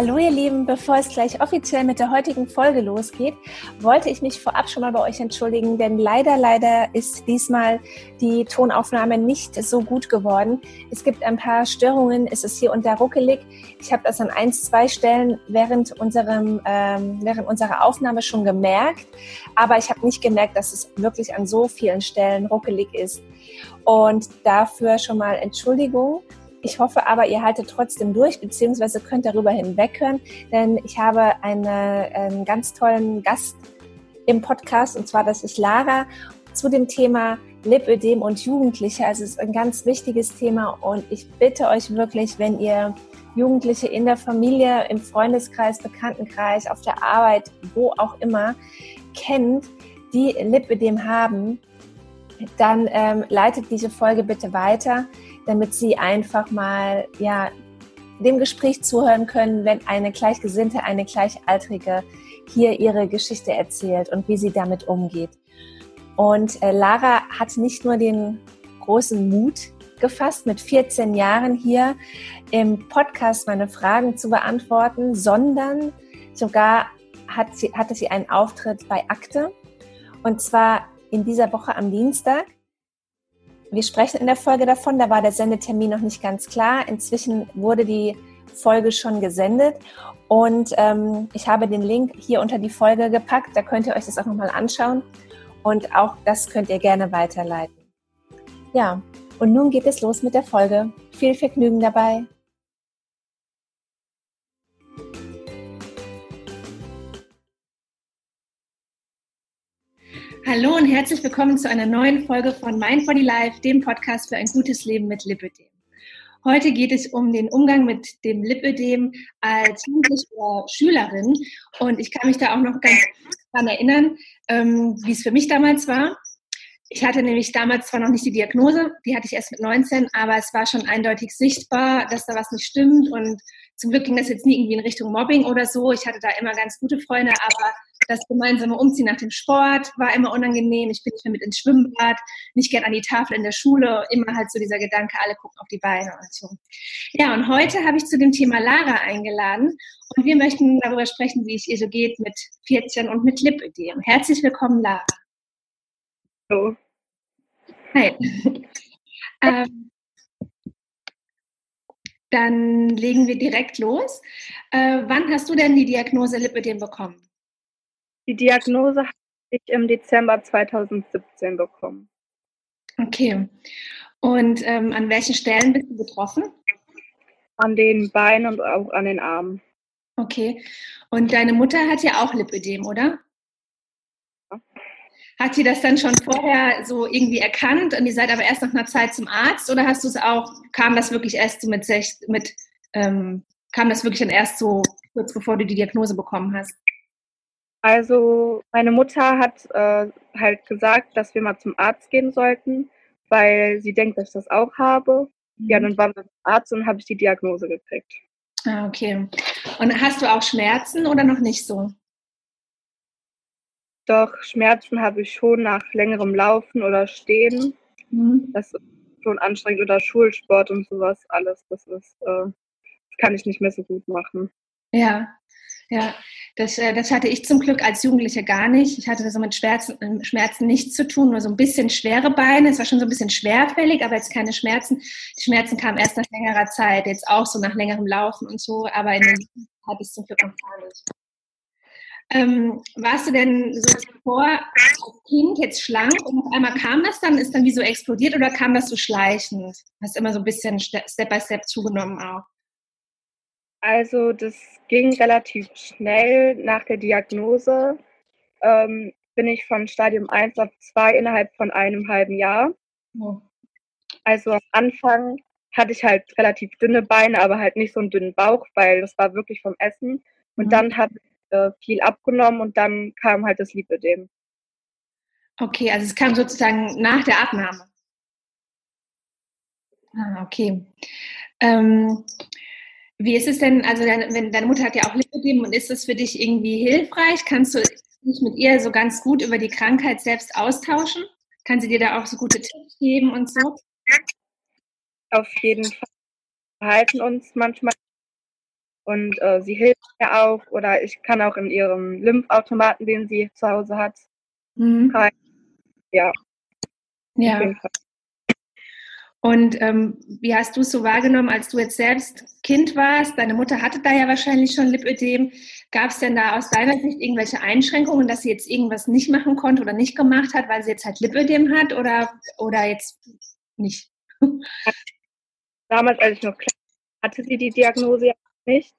Hallo ihr Lieben, bevor es gleich offiziell mit der heutigen Folge losgeht, wollte ich mich vorab schon mal bei euch entschuldigen, denn leider, leider ist diesmal die Tonaufnahme nicht so gut geworden. Es gibt ein paar Störungen, es ist hier und da ruckelig. Ich habe das an ein, zwei Stellen während, unserem, ähm, während unserer Aufnahme schon gemerkt, aber ich habe nicht gemerkt, dass es wirklich an so vielen Stellen ruckelig ist. Und dafür schon mal Entschuldigung. Ich hoffe aber, ihr haltet trotzdem durch, beziehungsweise könnt darüber hinweghören, denn ich habe eine, einen ganz tollen Gast im Podcast, und zwar das ist Lara, zu dem Thema Lipödem und Jugendliche. Also es ist ein ganz wichtiges Thema und ich bitte euch wirklich, wenn ihr Jugendliche in der Familie, im Freundeskreis, Bekanntenkreis, auf der Arbeit, wo auch immer kennt, die Lipödem haben, dann ähm, leitet diese Folge bitte weiter damit sie einfach mal ja, dem Gespräch zuhören können, wenn eine Gleichgesinnte, eine Gleichaltrige hier ihre Geschichte erzählt und wie sie damit umgeht. Und äh, Lara hat nicht nur den großen Mut gefasst, mit 14 Jahren hier im Podcast meine Fragen zu beantworten, sondern sogar hat sie, hatte sie einen Auftritt bei Akte. Und zwar in dieser Woche am Dienstag. Wir sprechen in der Folge davon, da war der Sendetermin noch nicht ganz klar. Inzwischen wurde die Folge schon gesendet und ähm, ich habe den Link hier unter die Folge gepackt. Da könnt ihr euch das auch nochmal anschauen und auch das könnt ihr gerne weiterleiten. Ja, und nun geht es los mit der Folge. Viel Vergnügen dabei. Hallo und herzlich willkommen zu einer neuen Folge von Mind Body Life, dem Podcast für ein gutes Leben mit Lipödem. Heute geht es um den Umgang mit dem Lipödem als Jugendliche Schülerin. Und ich kann mich da auch noch ganz daran erinnern, ähm, wie es für mich damals war. Ich hatte nämlich damals zwar noch nicht die Diagnose, die hatte ich erst mit 19, aber es war schon eindeutig sichtbar, dass da was nicht stimmt. Und zum Glück ging das jetzt nie irgendwie in Richtung Mobbing oder so. Ich hatte da immer ganz gute Freunde, aber das gemeinsame Umziehen nach dem Sport war immer unangenehm. Ich bin nicht mehr mit ins Schwimmbad, nicht gern an die Tafel in der Schule. Immer halt so dieser Gedanke, alle gucken auf die Beine und so. Ja, und heute habe ich zu dem Thema Lara eingeladen und wir möchten darüber sprechen, wie es ihr so geht mit 14 und mit Lipödem. Herzlich willkommen, Lara. Hallo. Hi. ähm, dann legen wir direkt los. Äh, wann hast du denn die Diagnose Lipödem bekommen? Die Diagnose habe ich im Dezember 2017 bekommen. Okay. Und ähm, an welchen Stellen bist du betroffen? An den Beinen und auch an den Armen. Okay. Und deine Mutter hat ja auch Lipödem, oder? Ja. Hat sie das dann schon vorher so irgendwie erkannt und ihr seid aber erst nach einer Zeit zum Arzt oder hast du es auch, kam das wirklich erst so mit, mit ähm, kam das wirklich dann erst so kurz bevor du die Diagnose bekommen hast? Also meine Mutter hat äh, halt gesagt, dass wir mal zum Arzt gehen sollten, weil sie denkt, dass ich das auch habe. Mhm. Ja, dann waren wir zum Arzt und habe ich die Diagnose gekriegt. Ah, okay. Und hast du auch Schmerzen oder noch nicht so? Doch, Schmerzen habe ich schon nach längerem Laufen oder Stehen. Mhm. Das ist schon anstrengend. Oder Schulsport und sowas, alles. Das ist, äh, das kann ich nicht mehr so gut machen. Ja, ja, das, äh, das hatte ich zum Glück als Jugendliche gar nicht. Ich hatte so mit Schmerzen, ähm, Schmerzen nichts zu tun, nur so ein bisschen schwere Beine. Es war schon so ein bisschen schwerfällig, aber jetzt keine Schmerzen. Die Schmerzen kamen erst nach längerer Zeit, jetzt auch so nach längerem Laufen und so, aber in den hatte ich es zum Glück noch gar nicht. Ähm, warst du denn so zuvor als Kind jetzt schlank und auf einmal kam das dann, ist dann wie so explodiert oder kam das so schleichend? Hast immer so ein bisschen Step by Step zugenommen auch? Also das ging relativ schnell nach der Diagnose. Ähm, bin ich von Stadium 1 auf 2 innerhalb von einem halben Jahr. Oh. Also am Anfang hatte ich halt relativ dünne Beine, aber halt nicht so einen dünnen Bauch, weil das war wirklich vom Essen. Und mhm. dann habe ich äh, viel abgenommen und dann kam halt das Lipödem. Okay, also es kam sozusagen nach der Abnahme. Ah, okay. Ähm, wie ist es denn, also deine, wenn deine Mutter hat ja auch Lipödem und ist das für dich irgendwie hilfreich? Kannst du dich mit ihr so ganz gut über die Krankheit selbst austauschen? Kann sie dir da auch so gute Tipps geben und so? Auf jeden Fall. Wir halten uns manchmal Und äh, sie hilft mir auch oder ich kann auch in ihrem Lymphautomaten, den sie zu Hause hat, mhm. rein. Ja. Ja. Und ähm, wie hast du es so wahrgenommen, als du jetzt selbst Kind warst? Deine Mutter hatte da ja wahrscheinlich schon Lipödem. Gab es denn da aus deiner Sicht irgendwelche Einschränkungen, dass sie jetzt irgendwas nicht machen konnte oder nicht gemacht hat, weil sie jetzt halt Lipödem hat oder, oder jetzt nicht? Damals, als ich noch klein war, hatte sie die Diagnose ja nicht.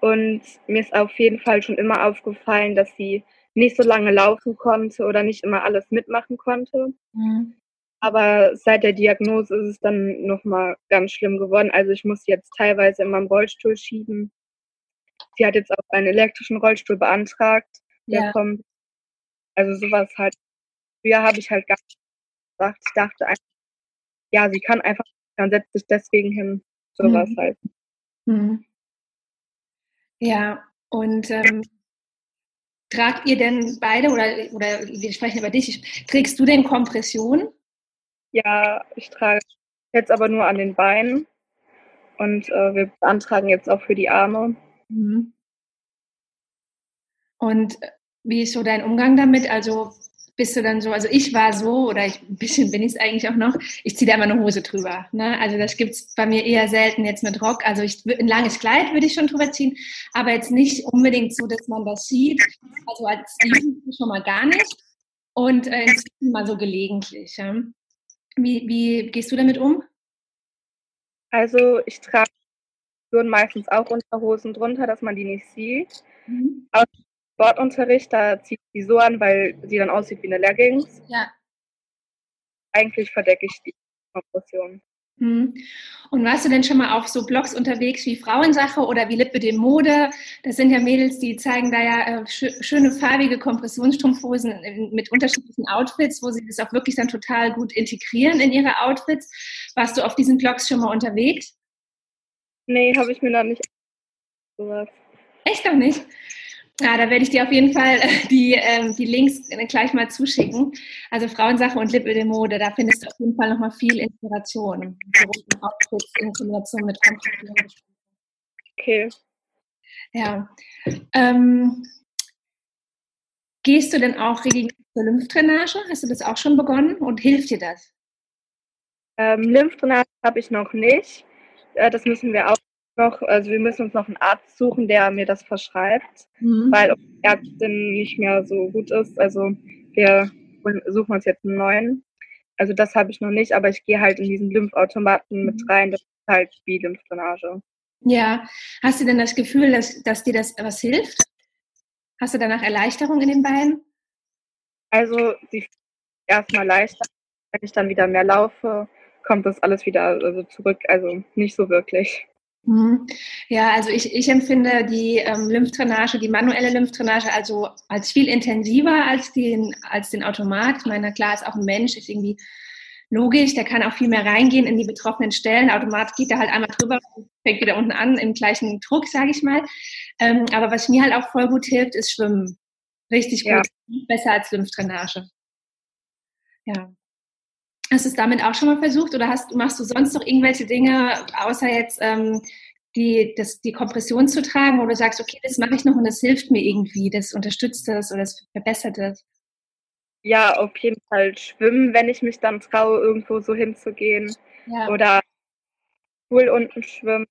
Und mir ist auf jeden Fall schon immer aufgefallen, dass sie nicht so lange laufen konnte oder nicht immer alles mitmachen konnte. Mhm. Aber seit der Diagnose ist es dann nochmal ganz schlimm geworden. Also ich muss jetzt teilweise in meinem Rollstuhl schieben. Sie hat jetzt auch einen elektrischen Rollstuhl beantragt. Der ja. kommt. Also sowas halt. Früher habe ich halt gar nicht gedacht. Ich dachte einfach, ja, sie kann einfach, dann setzt sich deswegen hin. Sowas mhm. halt. Mhm. Ja, und ähm, tragt ihr denn beide oder, oder wir sprechen über dich, trägst du denn Kompression? Ja, ich trage jetzt aber nur an den Beinen und äh, wir beantragen jetzt auch für die Arme. Mhm. Und wie ist so dein Umgang damit? Also bist du dann so, also ich war so, oder ich, ein bisschen bin ich es eigentlich auch noch, ich ziehe da immer eine Hose drüber. Ne? Also das gibt es bei mir eher selten jetzt mit Rock. Also ich, ein langes Kleid würde ich schon drüber ziehen, aber jetzt nicht unbedingt so, dass man das sieht. Also als Jugendliche schon mal gar nicht. Und äh, inzwischen mal so gelegentlich. Ja? Wie, wie gehst du damit um? Also ich trage meistens auch Unterhosen drunter, dass man die nicht sieht. Mhm. Aus Sportunterricht, da ziehe ich die so an, weil sie dann aussieht wie eine Leggings. Ja. Eigentlich verdecke ich die Kompression. Mhm. Und warst du denn schon mal auf so Blogs unterwegs wie Frauensache oder wie Lippe dem Mode? Das sind ja Mädels, die zeigen da ja äh, sch schöne farbige Kompressionsstrumpfhosen mit unterschiedlichen Outfits, wo sie das auch wirklich dann total gut integrieren in ihre Outfits. Warst du auf diesen Blogs schon mal unterwegs? Nee, habe ich mir noch nicht. Sowas. Echt noch nicht? Ja, da werde ich dir auf jeden Fall äh, die, ähm, die Links gleich mal zuschicken. Also Frauensache und Lippe de Mode, da findest du auf jeden Fall nochmal viel Inspiration. Outfits in Kombination mit Okay. Ja. Ähm, gehst du denn auch regelmäßig zur Lymphdrainage? Hast du das auch schon begonnen und hilft dir das? Ähm, Lymphdrainage habe ich noch nicht. Äh, das müssen wir auch noch, also wir müssen uns noch einen Arzt suchen, der mir das verschreibt, mhm. weil die Ärztin nicht mehr so gut ist. Also wir suchen uns jetzt einen neuen. Also das habe ich noch nicht, aber ich gehe halt in diesen Lymphautomaten mit mhm. rein. Das ist halt wie Lymphdrainage. Ja, hast du denn das Gefühl, dass, dass dir das was hilft? Hast du danach Erleichterung in den Beinen? Also sie erstmal leichter, wenn ich dann wieder mehr laufe, kommt das alles wieder also zurück. Also nicht so wirklich. Mhm. Ja, also ich, ich empfinde die ähm, Lymphdrainage, die manuelle Lymphdrainage, also als viel intensiver als den, als den Automat. Ich meine, klar ist auch ein Mensch, ist irgendwie logisch, der kann auch viel mehr reingehen in die betroffenen Stellen. Automat geht da halt einmal drüber und fängt wieder unten an im gleichen Druck, sage ich mal. Ähm, aber was mir halt auch voll gut hilft, ist Schwimmen. Richtig gut. Ja. Besser als Lymphdrainage. Ja. Hast du es damit auch schon mal versucht oder hast, machst du sonst noch irgendwelche Dinge, außer jetzt ähm, die, das, die Kompression zu tragen, wo du sagst, okay, das mache ich noch und das hilft mir irgendwie, das unterstützt das oder das verbessert das? Ja, auf jeden Fall schwimmen, wenn ich mich dann traue, irgendwo so hinzugehen. Ja. Oder Pool unten schwimmen,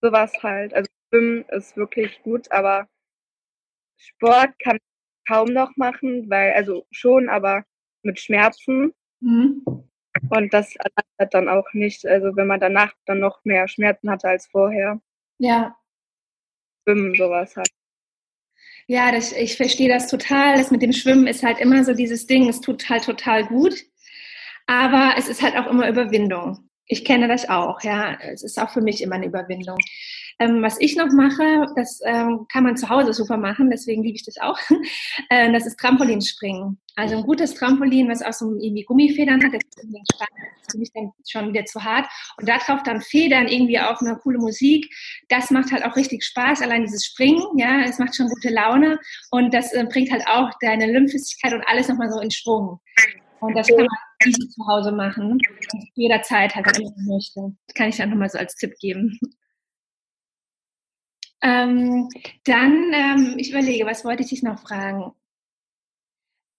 sowas halt. Also schwimmen ist wirklich gut, aber Sport kann ich kaum noch machen, weil, also schon, aber mit Schmerzen. Mhm. Und das erleichtert dann auch nicht, also wenn man danach dann noch mehr Schmerzen hatte als vorher. Ja. Schwimmen, sowas halt. Ja, das, ich verstehe das total. Das mit dem Schwimmen ist halt immer so dieses Ding, es tut halt total gut. Aber es ist halt auch immer Überwindung. Ich kenne das auch, ja. Es ist auch für mich immer eine Überwindung. Ähm, was ich noch mache, das ähm, kann man zu Hause super machen, deswegen liebe ich das auch. äh, das ist Trampolinspringen. Also ein gutes Trampolin, was auch so irgendwie Gummifedern hat, das ist für mich dann schon wieder zu hart. Und darauf dann Federn irgendwie auf eine coole Musik, das macht halt auch richtig Spaß, allein dieses Springen, ja, es macht schon gute Laune und das äh, bringt halt auch deine Lymphflüssigkeit und alles nochmal so in Schwung. Und das kann man easy zu Hause machen, jederzeit halt, wenn man möchte. Das kann ich dann nochmal so als Tipp geben. Ähm, dann, ähm, ich überlege, was wollte ich dich noch fragen?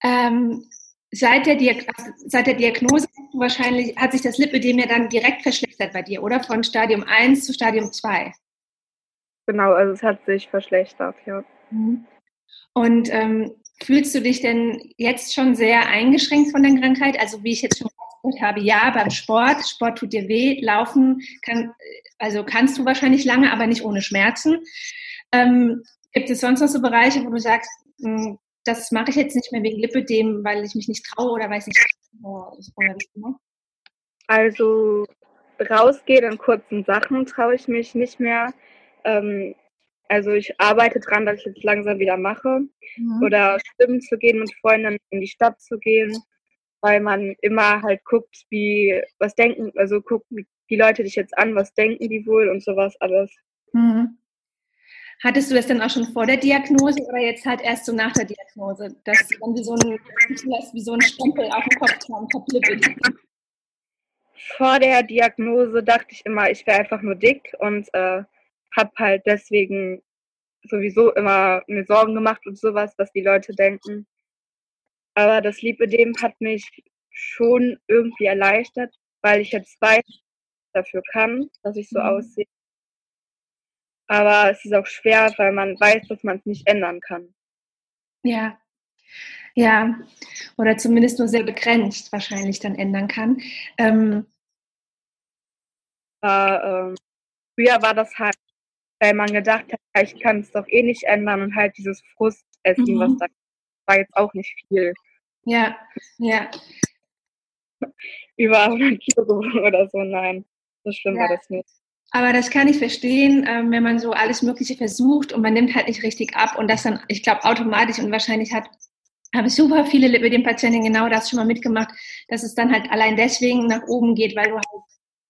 Ähm, seit, der seit der Diagnose wahrscheinlich hat sich das Lipödem ja dann direkt verschlechtert bei dir, oder? Von Stadium 1 zu Stadium 2. Genau, also es hat sich verschlechtert, ja. Mhm. Und ähm, fühlst du dich denn jetzt schon sehr eingeschränkt von der Krankheit? Also wie ich jetzt schon gesagt habe, ja, beim Sport, Sport tut dir weh, laufen kann, also kannst du wahrscheinlich lange, aber nicht ohne Schmerzen. Ähm, gibt es sonst noch so Bereiche, wo du sagst, hm, das mache ich jetzt nicht mehr wegen Lipödem, weil ich mich nicht traue oder weiß nicht. Also rausgehen in kurzen Sachen traue ich mich nicht mehr. Ähm, also ich arbeite dran, dass ich jetzt langsam wieder mache. Mhm. Oder schwimmen zu gehen mit Freunden in die Stadt zu gehen, weil man immer halt guckt, wie, was denken, also guckt, wie die Leute dich jetzt an, was denken die wohl und sowas alles. Mhm. Hattest du das denn auch schon vor der Diagnose oder jetzt halt erst so nach der Diagnose, dass du dann wie so ein, wie so ein Stempel auf dem Kopf haben, Vor der Diagnose dachte ich immer, ich wäre einfach nur dick und äh, habe halt deswegen sowieso immer mir Sorgen gemacht und sowas, was die Leute denken. Aber das Lipödem hat mich schon irgendwie erleichtert, weil ich jetzt weiß, dafür kann, dass ich so mhm. aussehe. Aber es ist auch schwer, weil man weiß, dass man es nicht ändern kann. Ja, ja, oder zumindest nur sehr begrenzt wahrscheinlich dann ändern kann. Ähm, äh, ähm, früher war das halt, weil man gedacht hat, ich kann es doch eh nicht ändern und halt dieses Frustessen, mhm. was da war jetzt auch nicht viel. Ja, ja. Über 100 Kilo oder so, nein. So schlimm ja. war das nicht. Aber das kann ich verstehen, ähm, wenn man so alles Mögliche versucht und man nimmt halt nicht richtig ab und das dann, ich glaube, automatisch und wahrscheinlich hat habe ich super viele mit den Patienten genau das schon mal mitgemacht, dass es dann halt allein deswegen nach oben geht, weil du halt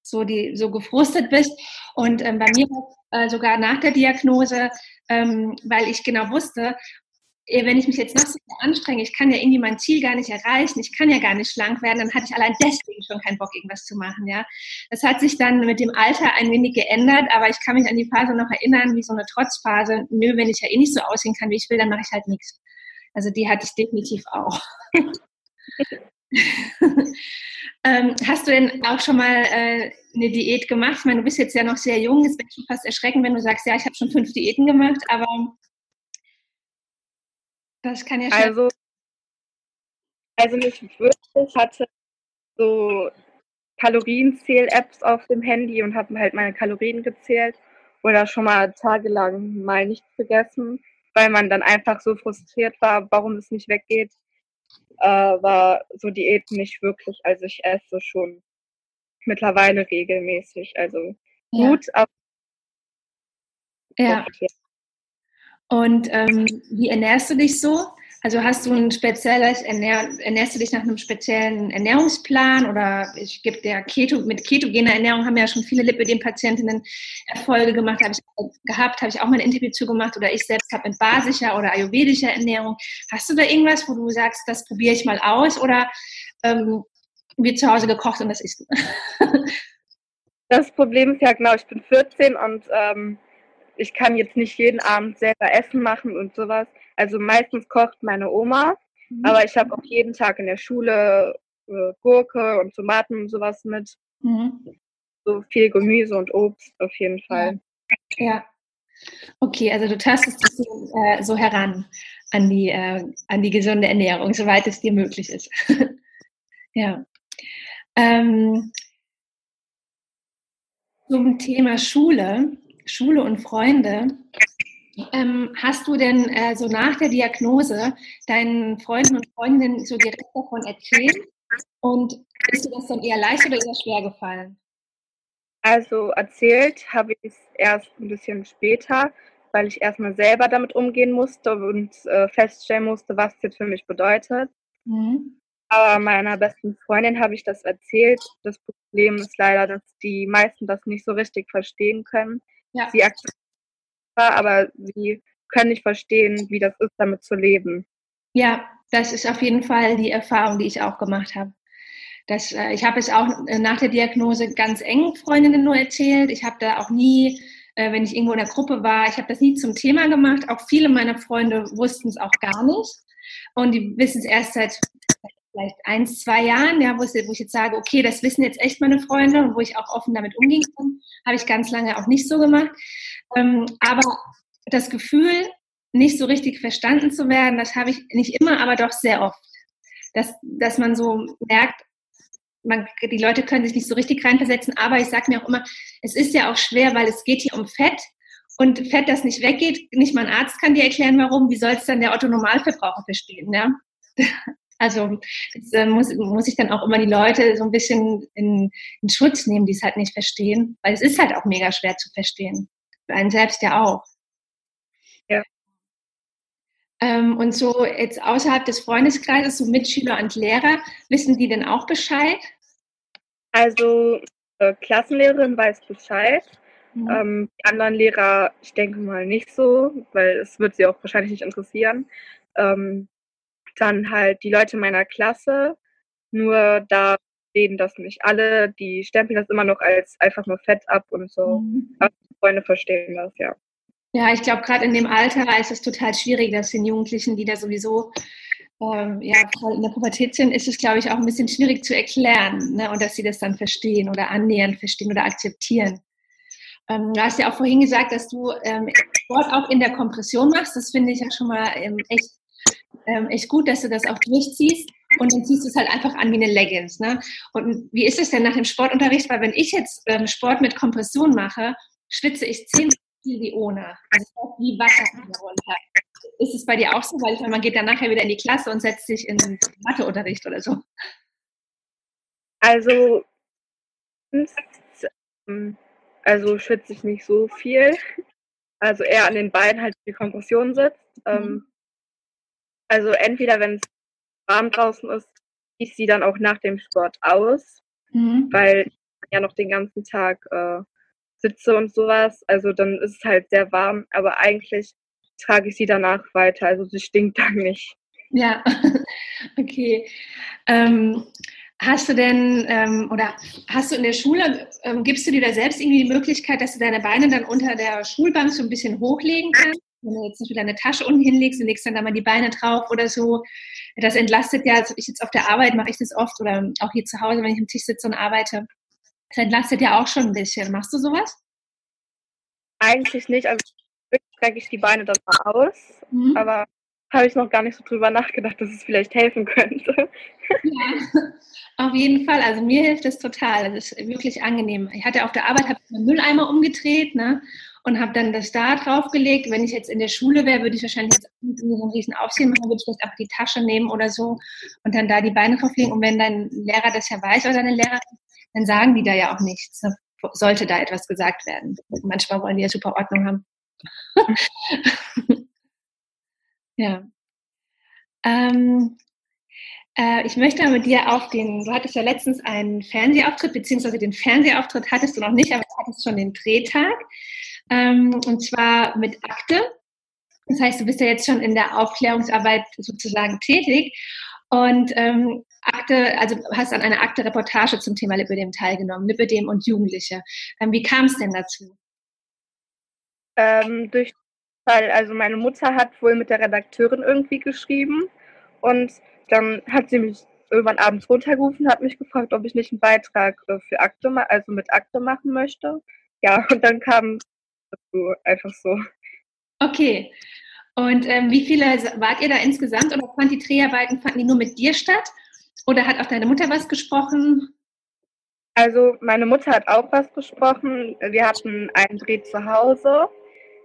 so die so gefrustet bist. Und ähm, bei mir äh, sogar nach der Diagnose, ähm, weil ich genau wusste, wenn ich mich jetzt noch so anstrenge, ich kann ja irgendwie mein Ziel gar nicht erreichen, ich kann ja gar nicht schlank werden, dann hatte ich allein deswegen schon keinen Bock, irgendwas zu machen, ja. Das hat sich dann mit dem Alter ein wenig geändert, aber ich kann mich an die Phase noch erinnern, wie so eine Trotzphase. Nö, wenn ich ja eh nicht so aussehen kann, wie ich will, dann mache ich halt nichts. Also die hatte ich definitiv auch. ähm, hast du denn auch schon mal äh, eine Diät gemacht? Ich meine, du bist jetzt ja noch sehr jung, es wäre schon fast erschreckend, wenn du sagst, ja, ich habe schon fünf Diäten gemacht, aber das kann ja schon. Also, also nicht wirklich. Ich hatte so Kalorienzähl-Apps auf dem Handy und habe halt meine Kalorien gezählt oder schon mal tagelang mal nichts gegessen, weil man dann einfach so frustriert war, warum es nicht weggeht. Äh, war so Diät nicht wirklich. Also ich esse schon mittlerweile regelmäßig. Also ja. gut, aber ja. Und ähm, wie ernährst du dich so? Also hast du ein spezielles Ernähr ernährst du dich nach einem speziellen Ernährungsplan oder ich gebe der Keto mit ketogener Ernährung haben ja schon viele Lipödem-Patientinnen Erfolge gemacht, habe ich gehabt, habe ich auch mal ein Interview zu gemacht oder ich selbst habe mit basischer oder ayurvedischer Ernährung. Hast du da irgendwas, wo du sagst, das probiere ich mal aus oder ähm, wird zu Hause gekocht und das isst du? das Problem ist ja genau, ich bin 14 und ähm, ich kann jetzt nicht jeden Abend selber Essen machen und sowas. Also meistens kocht meine Oma, mhm. aber ich habe auch jeden Tag in der Schule äh, Gurke und Tomaten und sowas mit. Mhm. So viel Gemüse und Obst auf jeden Fall. Ja. ja. Okay, also du tastest dich so, äh, so heran an die, äh, an die gesunde Ernährung, soweit es dir möglich ist. ja. Ähm, zum Thema Schule Schule und Freunde. Ähm, hast du denn äh, so nach der Diagnose deinen Freunden und Freundinnen so direkt davon erzählt? Und ist dir das dann eher leicht oder eher schwer gefallen? Also erzählt habe ich es erst ein bisschen später, weil ich erstmal selber damit umgehen musste und äh, feststellen musste, was jetzt für mich bedeutet. Mhm. Aber meiner besten Freundin habe ich das erzählt. Das Problem ist leider, dass die meisten das nicht so richtig verstehen können. Ja. Sie akzeptieren, aber sie können nicht verstehen, wie das ist, damit zu leben. Ja, das ist auf jeden Fall die Erfahrung, die ich auch gemacht habe. Das, äh, ich habe es auch äh, nach der Diagnose ganz engen Freundinnen nur erzählt. Ich habe da auch nie äh, wenn ich irgendwo in der Gruppe war. Ich habe das nie zum Thema gemacht. Auch viele meiner Freunde wussten es auch gar nicht. Und die wissen es erst seit vielleicht eins, zwei Jahren, ja, wo, ich, wo ich jetzt sage, okay, das wissen jetzt echt meine Freunde und wo ich auch offen damit umgehen kann, habe ich ganz lange auch nicht so gemacht. Ähm, aber das Gefühl, nicht so richtig verstanden zu werden, das habe ich nicht immer, aber doch sehr oft. Dass, dass man so merkt, man, die Leute können sich nicht so richtig reinversetzen, aber ich sage mir auch immer, es ist ja auch schwer, weil es geht hier um Fett und Fett, das nicht weggeht, nicht mal ein Arzt kann dir erklären, warum, wie soll es dann der Otto-Normalverbraucher verstehen, ja? Also das, äh, muss, muss ich dann auch immer die Leute so ein bisschen in, in Schutz nehmen, die es halt nicht verstehen, weil es ist halt auch mega schwer zu verstehen. Für einen selbst ja auch. Ja. Ähm, und so jetzt außerhalb des Freundeskreises, so Mitschüler und Lehrer, wissen die denn auch Bescheid? Also äh, Klassenlehrerin weiß Bescheid. Mhm. Ähm, die anderen Lehrer, ich denke mal nicht so, weil es wird sie auch wahrscheinlich nicht interessieren. Ähm, dann halt die Leute meiner Klasse, nur da sehen das nicht alle, die stempeln das immer noch als einfach nur Fett ab und so. Mhm. Aber Freunde verstehen das, ja. Ja, ich glaube, gerade in dem Alter ist es total schwierig, dass den Jugendlichen, die da sowieso ähm, ja, in der Pubertät sind, ist es, glaube ich, auch ein bisschen schwierig zu erklären ne? und dass sie das dann verstehen oder annähernd verstehen oder akzeptieren. Ähm, du hast ja auch vorhin gesagt, dass du ähm, Sport auch in der Kompression machst. Das finde ich ja schon mal ähm, echt ähm, echt gut, dass du das auch durchziehst. Und dann ziehst du es halt einfach an wie eine Leggings. Ne? Und wie ist es denn nach dem Sportunterricht? Weil wenn ich jetzt ähm, Sport mit Kompression mache, schwitze ich zehn viel wie ohne. Also wie Wasser runter. Ist es bei dir auch so? Weil ich meine, man geht dann nachher wieder in die Klasse und setzt sich in den Matheunterricht oder so. Also, ähm, also schwitze ich nicht so viel. Also eher an den Beinen halt die Kompression sitzt. Ähm, mhm. Also entweder wenn es warm draußen ist, ziehe ich sie dann auch nach dem Sport aus, mhm. weil ich ja noch den ganzen Tag äh, sitze und sowas. Also dann ist es halt sehr warm, aber eigentlich trage ich sie danach weiter. Also sie stinkt dann nicht. Ja, okay. Ähm, hast du denn ähm, oder hast du in der Schule, ähm, gibst du dir da selbst irgendwie die Möglichkeit, dass du deine Beine dann unter der Schulbank so ein bisschen hochlegen kannst? Wenn du jetzt nicht wieder eine Tasche unten hinlegst und legst dann da mal die Beine drauf oder so, das entlastet ja, also ich jetzt auf der Arbeit mache ich das oft oder auch hier zu Hause, wenn ich am Tisch sitze und arbeite, das entlastet ja auch schon ein bisschen. Machst du sowas? Eigentlich nicht, also strecke ich die Beine dann mal aus, mhm. aber habe ich noch gar nicht so drüber nachgedacht, dass es vielleicht helfen könnte. Ja, auf jeden Fall. Also mir hilft es total. Das ist wirklich angenehm. Ich hatte auf der Arbeit habe ich meinen Mülleimer umgedreht, ne? Und habe dann das da draufgelegt. Wenn ich jetzt in der Schule wäre, würde ich wahrscheinlich jetzt so einen riesen Aufsehen machen, würde ich vielleicht einfach die Tasche nehmen oder so und dann da die Beine drauflegen. Und wenn dein Lehrer das ja weiß oder deine Lehrerin, dann sagen die da ja auch nichts. Sollte da etwas gesagt werden. Manchmal wollen die ja super Ordnung haben. ja. Ähm, äh, ich möchte mit dir auf den, du hattest ja letztens einen Fernsehauftritt, beziehungsweise den Fernsehauftritt hattest du noch nicht, aber du hattest schon den Drehtag ähm, und zwar mit Akte. Das heißt, du bist ja jetzt schon in der Aufklärungsarbeit sozusagen tätig und ähm, Akte, also hast an einer Akte-Reportage zum Thema Lipödem teilgenommen, Lipödem und Jugendliche. Ähm, wie kam es denn dazu? Ähm, durch, weil also meine Mutter hat wohl mit der Redakteurin irgendwie geschrieben und dann hat sie mich irgendwann abends runtergerufen, hat mich gefragt, ob ich nicht einen Beitrag äh, für Akte, also mit Akte machen möchte. Ja, und dann kam so, einfach so. Okay. Und ähm, wie viele wart ihr da insgesamt oder fand die Dreharbeiten, fanden die nur mit dir statt? Oder hat auch deine Mutter was gesprochen? Also meine Mutter hat auch was gesprochen. Wir hatten einen Dreh zu Hause.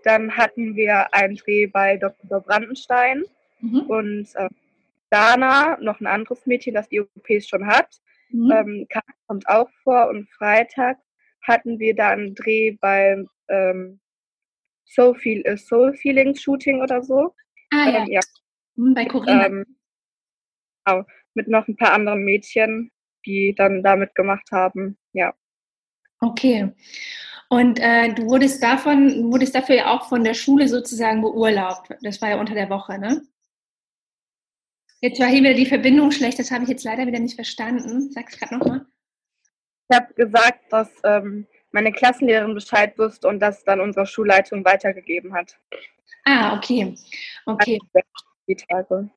Dann hatten wir einen Dreh bei Dr. Brandenstein. Mhm. Und äh, Dana, noch ein anderes Mädchen, das die OPs schon hat, mhm. ähm, kommt auch vor. Und Freitag hatten wir dann einen Dreh beim ähm, Soul, Feel, äh, Soul Feeling Shooting oder so. Ah ähm, ja. Hm, bei Corinna. Ähm, genau, mit noch ein paar anderen Mädchen, die dann damit gemacht haben. Ja. Okay. Und äh, du wurdest davon, wurdest dafür ja auch von der Schule sozusagen beurlaubt. Das war ja unter der Woche, ne? Jetzt war hier wieder die Verbindung schlecht, das habe ich jetzt leider wieder nicht verstanden. Sag's gerade nochmal. Ich habe gesagt, dass ähm, meine Klassenlehrerin Bescheid wusste und das dann unserer Schulleitung weitergegeben hat. Ah, okay. Okay. Also, die Tage.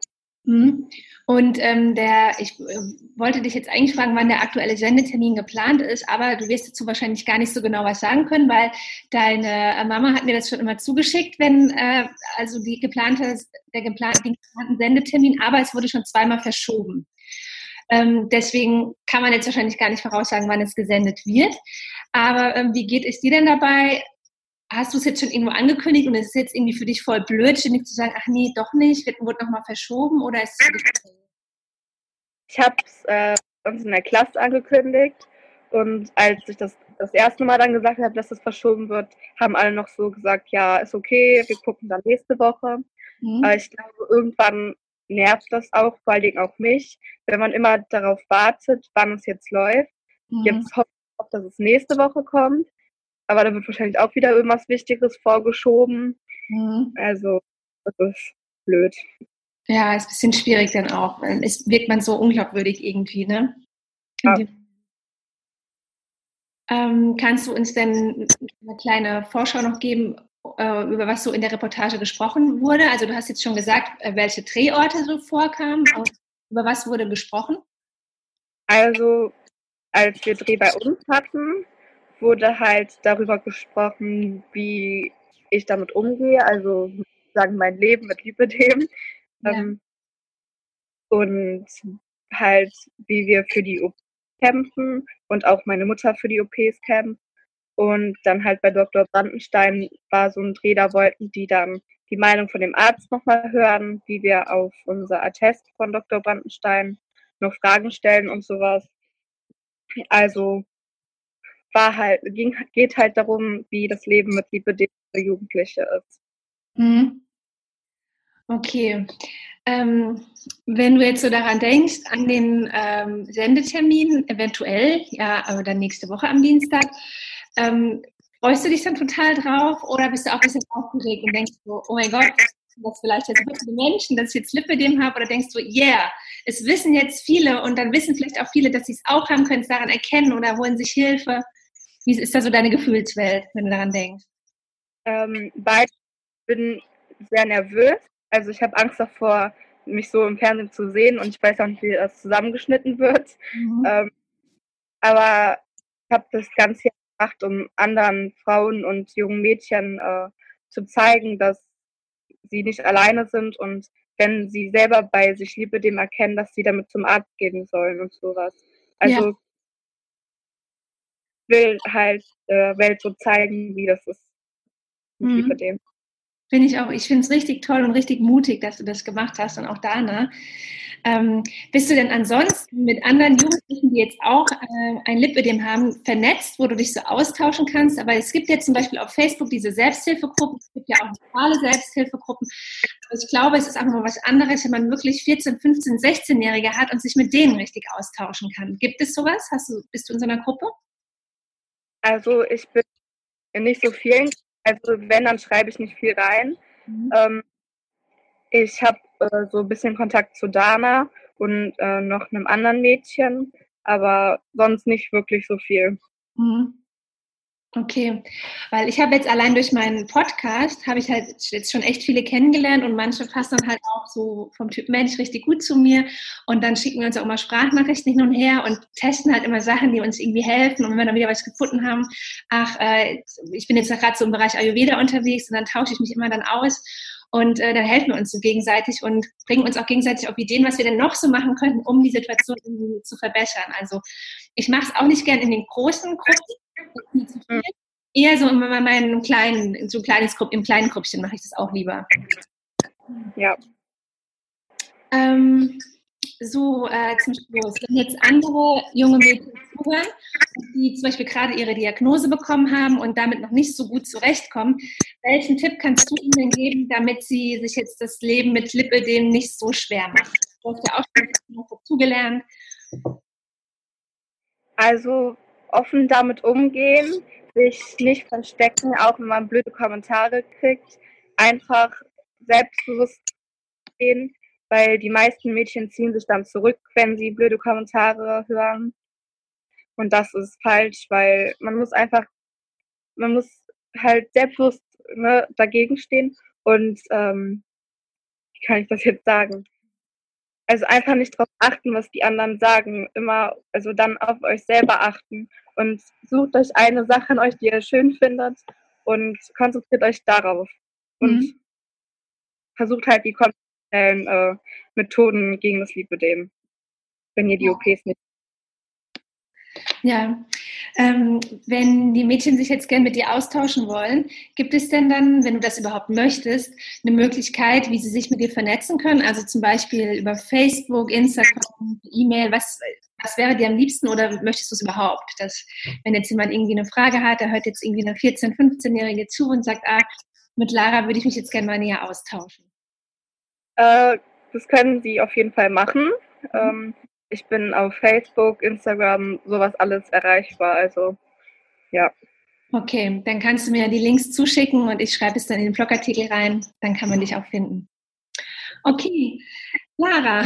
Mhm. Und ähm, der, ich äh, wollte dich jetzt eigentlich fragen, wann der aktuelle Sendetermin geplant ist, aber du wirst dazu wahrscheinlich gar nicht so genau was sagen können, weil deine äh, Mama hat mir das schon immer zugeschickt, wenn äh, also die geplante, der geplante, den geplanten Sendetermin, aber es wurde schon zweimal verschoben. Ähm, deswegen kann man jetzt wahrscheinlich gar nicht voraussagen, wann es gesendet wird. Aber ähm, wie geht es dir denn dabei? hast du es jetzt schon irgendwo angekündigt und es ist jetzt irgendwie für dich voll blöd, ständig zu sagen, ach nee, doch nicht, wird, wird nochmal verschoben oder ist es Ich habe es äh, uns in der Klasse angekündigt und als ich das das erste Mal dann gesagt habe, dass es verschoben wird, haben alle noch so gesagt, ja, ist okay, wir gucken dann nächste Woche. Mhm. Aber ich glaube, irgendwann nervt das auch, vor allen Dingen auch mich, wenn man immer darauf wartet, wann es jetzt läuft. Mhm. Jetzt hoffe ich, dass es nächste Woche kommt aber da wird wahrscheinlich auch wieder irgendwas Wichtiges vorgeschoben. Mhm. Also, das ist blöd. Ja, ist ein bisschen schwierig dann auch. Es wirkt man so unglaubwürdig irgendwie, ne? Ja. Ähm, kannst du uns denn eine kleine Vorschau noch geben, äh, über was so in der Reportage gesprochen wurde? Also du hast jetzt schon gesagt, äh, welche Drehorte so vorkamen. Über was wurde gesprochen? Also als wir Dreh bei uns hatten, wurde halt darüber gesprochen, wie ich damit umgehe, also sagen mein Leben mit Lipidem. Ja. Ähm, und halt, wie wir für die OP kämpfen und auch meine Mutter für die OPs kämpft. Und dann halt bei Dr. Brandenstein war so ein Dreh, da wollten die dann die Meinung von dem Arzt nochmal hören, wie wir auf unser Attest von Dr. Brandenstein noch Fragen stellen und sowas. Also war halt, ging, geht halt darum, wie das Leben mit Lipidem für Jugendliche ist. Mhm. Okay. Ähm, wenn du jetzt so daran denkst, an den ähm, Sendetermin, eventuell, ja, aber dann nächste Woche am Dienstag, ähm, freust du dich dann total drauf oder bist du auch ein bisschen aufgeregt und denkst so, oh mein Gott, das vielleicht jetzt wirklich die Menschen, dass ich jetzt Lipidem habe oder denkst du, yeah, es wissen jetzt viele und dann wissen vielleicht auch viele, dass sie es auch haben, können es daran erkennen oder holen sich Hilfe. Wie ist da so deine Gefühlswelt, wenn du daran denkst? Ähm, beide bin sehr nervös. Also ich habe Angst davor, mich so im Fernsehen zu sehen und ich weiß auch nicht, wie das zusammengeschnitten wird. Mhm. Ähm, aber ich habe das Ganze gemacht, um anderen Frauen und jungen Mädchen äh, zu zeigen, dass sie nicht alleine sind und wenn sie selber bei sich Liebe dem erkennen, dass sie damit zum Arzt gehen sollen und sowas. Also ja will halt der Welt so zeigen, wie das ist. Mhm. Ich dem. Finde ich auch. Ich finde es richtig toll und richtig mutig, dass du das gemacht hast und auch Dana. Ähm, bist du denn ansonsten mit anderen Jugendlichen, die jetzt auch äh, ein Lipödem haben, vernetzt, wo du dich so austauschen kannst? Aber es gibt jetzt zum Beispiel auf Facebook diese Selbsthilfegruppen, es gibt ja auch normale Selbsthilfegruppen. Aber ich glaube, es ist auch noch was anderes, wenn man wirklich 14, 15, 16-Jährige hat und sich mit denen richtig austauschen kann. Gibt es sowas? Hast du, bist du in so einer Gruppe? Also ich bin in nicht so vielen, also wenn, dann schreibe ich nicht viel rein. Mhm. Ähm, ich habe äh, so ein bisschen Kontakt zu Dana und äh, noch einem anderen Mädchen, aber sonst nicht wirklich so viel. Mhm. Okay, weil ich habe jetzt allein durch meinen Podcast, habe ich halt jetzt schon echt viele kennengelernt und manche passen dann halt auch so vom Typ Mensch richtig gut zu mir und dann schicken wir uns auch immer Sprachnachrichten hin und her und testen halt immer Sachen, die uns irgendwie helfen und wenn wir dann wieder was gefunden haben, ach, äh, ich bin jetzt gerade so im Bereich Ayurveda unterwegs und dann tausche ich mich immer dann aus und äh, dann helfen wir uns so gegenseitig und bringen uns auch gegenseitig auf Ideen, was wir denn noch so machen könnten, um die Situation zu verbessern. Also ich mache es auch nicht gern in den großen Gruppen. Eher so in meinem kleinen, so kleines, im kleinen Gruppchen mache ich das auch lieber. Ja. Ähm, so äh, zum Schluss, wenn jetzt andere junge Mädchen zuhören, die zum Beispiel gerade ihre Diagnose bekommen haben und damit noch nicht so gut zurechtkommen, welchen Tipp kannst du ihnen geben, damit sie sich jetzt das Leben mit Lipödem nicht so schwer machen? Du hast ja auch schon dazugelernt. Also offen damit umgehen, sich nicht verstecken, auch wenn man blöde Kommentare kriegt. Einfach selbstbewusst gehen, weil die meisten Mädchen ziehen sich dann zurück, wenn sie blöde Kommentare hören. Und das ist falsch, weil man muss einfach man muss halt selbstbewusst ne, dagegen stehen und ähm, wie kann ich das jetzt sagen? Also einfach nicht darauf achten, was die anderen sagen. Immer, also dann auf euch selber achten und sucht euch eine Sache an euch, die ihr schön findet und konzentriert euch darauf. Und mhm. versucht halt die konventionellen äh, Methoden gegen das Lipödem, wenn ihr die OPs nicht ja, ähm, wenn die Mädchen sich jetzt gern mit dir austauschen wollen, gibt es denn dann, wenn du das überhaupt möchtest, eine Möglichkeit, wie sie sich mit dir vernetzen können? Also zum Beispiel über Facebook, Instagram, E-Mail. Was, was wäre dir am liebsten oder möchtest du es überhaupt? Dass, wenn jetzt jemand irgendwie eine Frage hat, der hört jetzt irgendwie eine 14-, 15-Jährige zu und sagt, ah, mit Lara würde ich mich jetzt gerne mal näher austauschen. Äh, das können sie auf jeden Fall machen. Ähm, ich bin auf Facebook, Instagram, sowas alles erreichbar. Also ja. Okay, dann kannst du mir die Links zuschicken und ich schreibe es dann in den Blogartikel rein. Dann kann man dich auch finden. Okay, Lara,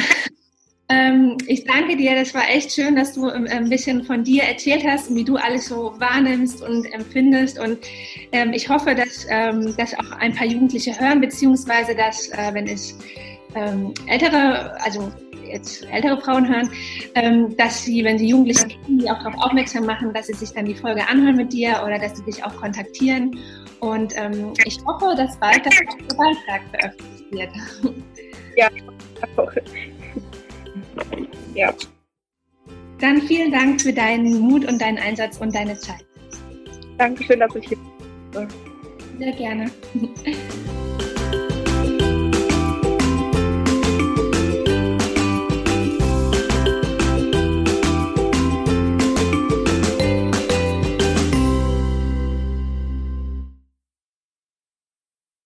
ähm, ich danke dir. Das war echt schön, dass du ähm, ein bisschen von dir erzählt hast und wie du alles so wahrnimmst und empfindest. Und ähm, ich hoffe, dass ähm, das auch ein paar Jugendliche hören, beziehungsweise dass, äh, wenn es ähm, ältere, also jetzt ältere Frauen hören, ähm, dass sie, wenn sie Jugendliche kennen, die auch darauf aufmerksam machen, dass sie sich dann die Folge anhören mit dir oder dass sie dich auch kontaktieren. Und ich hoffe, dass bald das Beitrag veröffentlicht wird. Ja, ja. Dann vielen Dank für deinen Mut und deinen Einsatz und deine Zeit. Dankeschön, dass ich hier bin. Sehr gerne.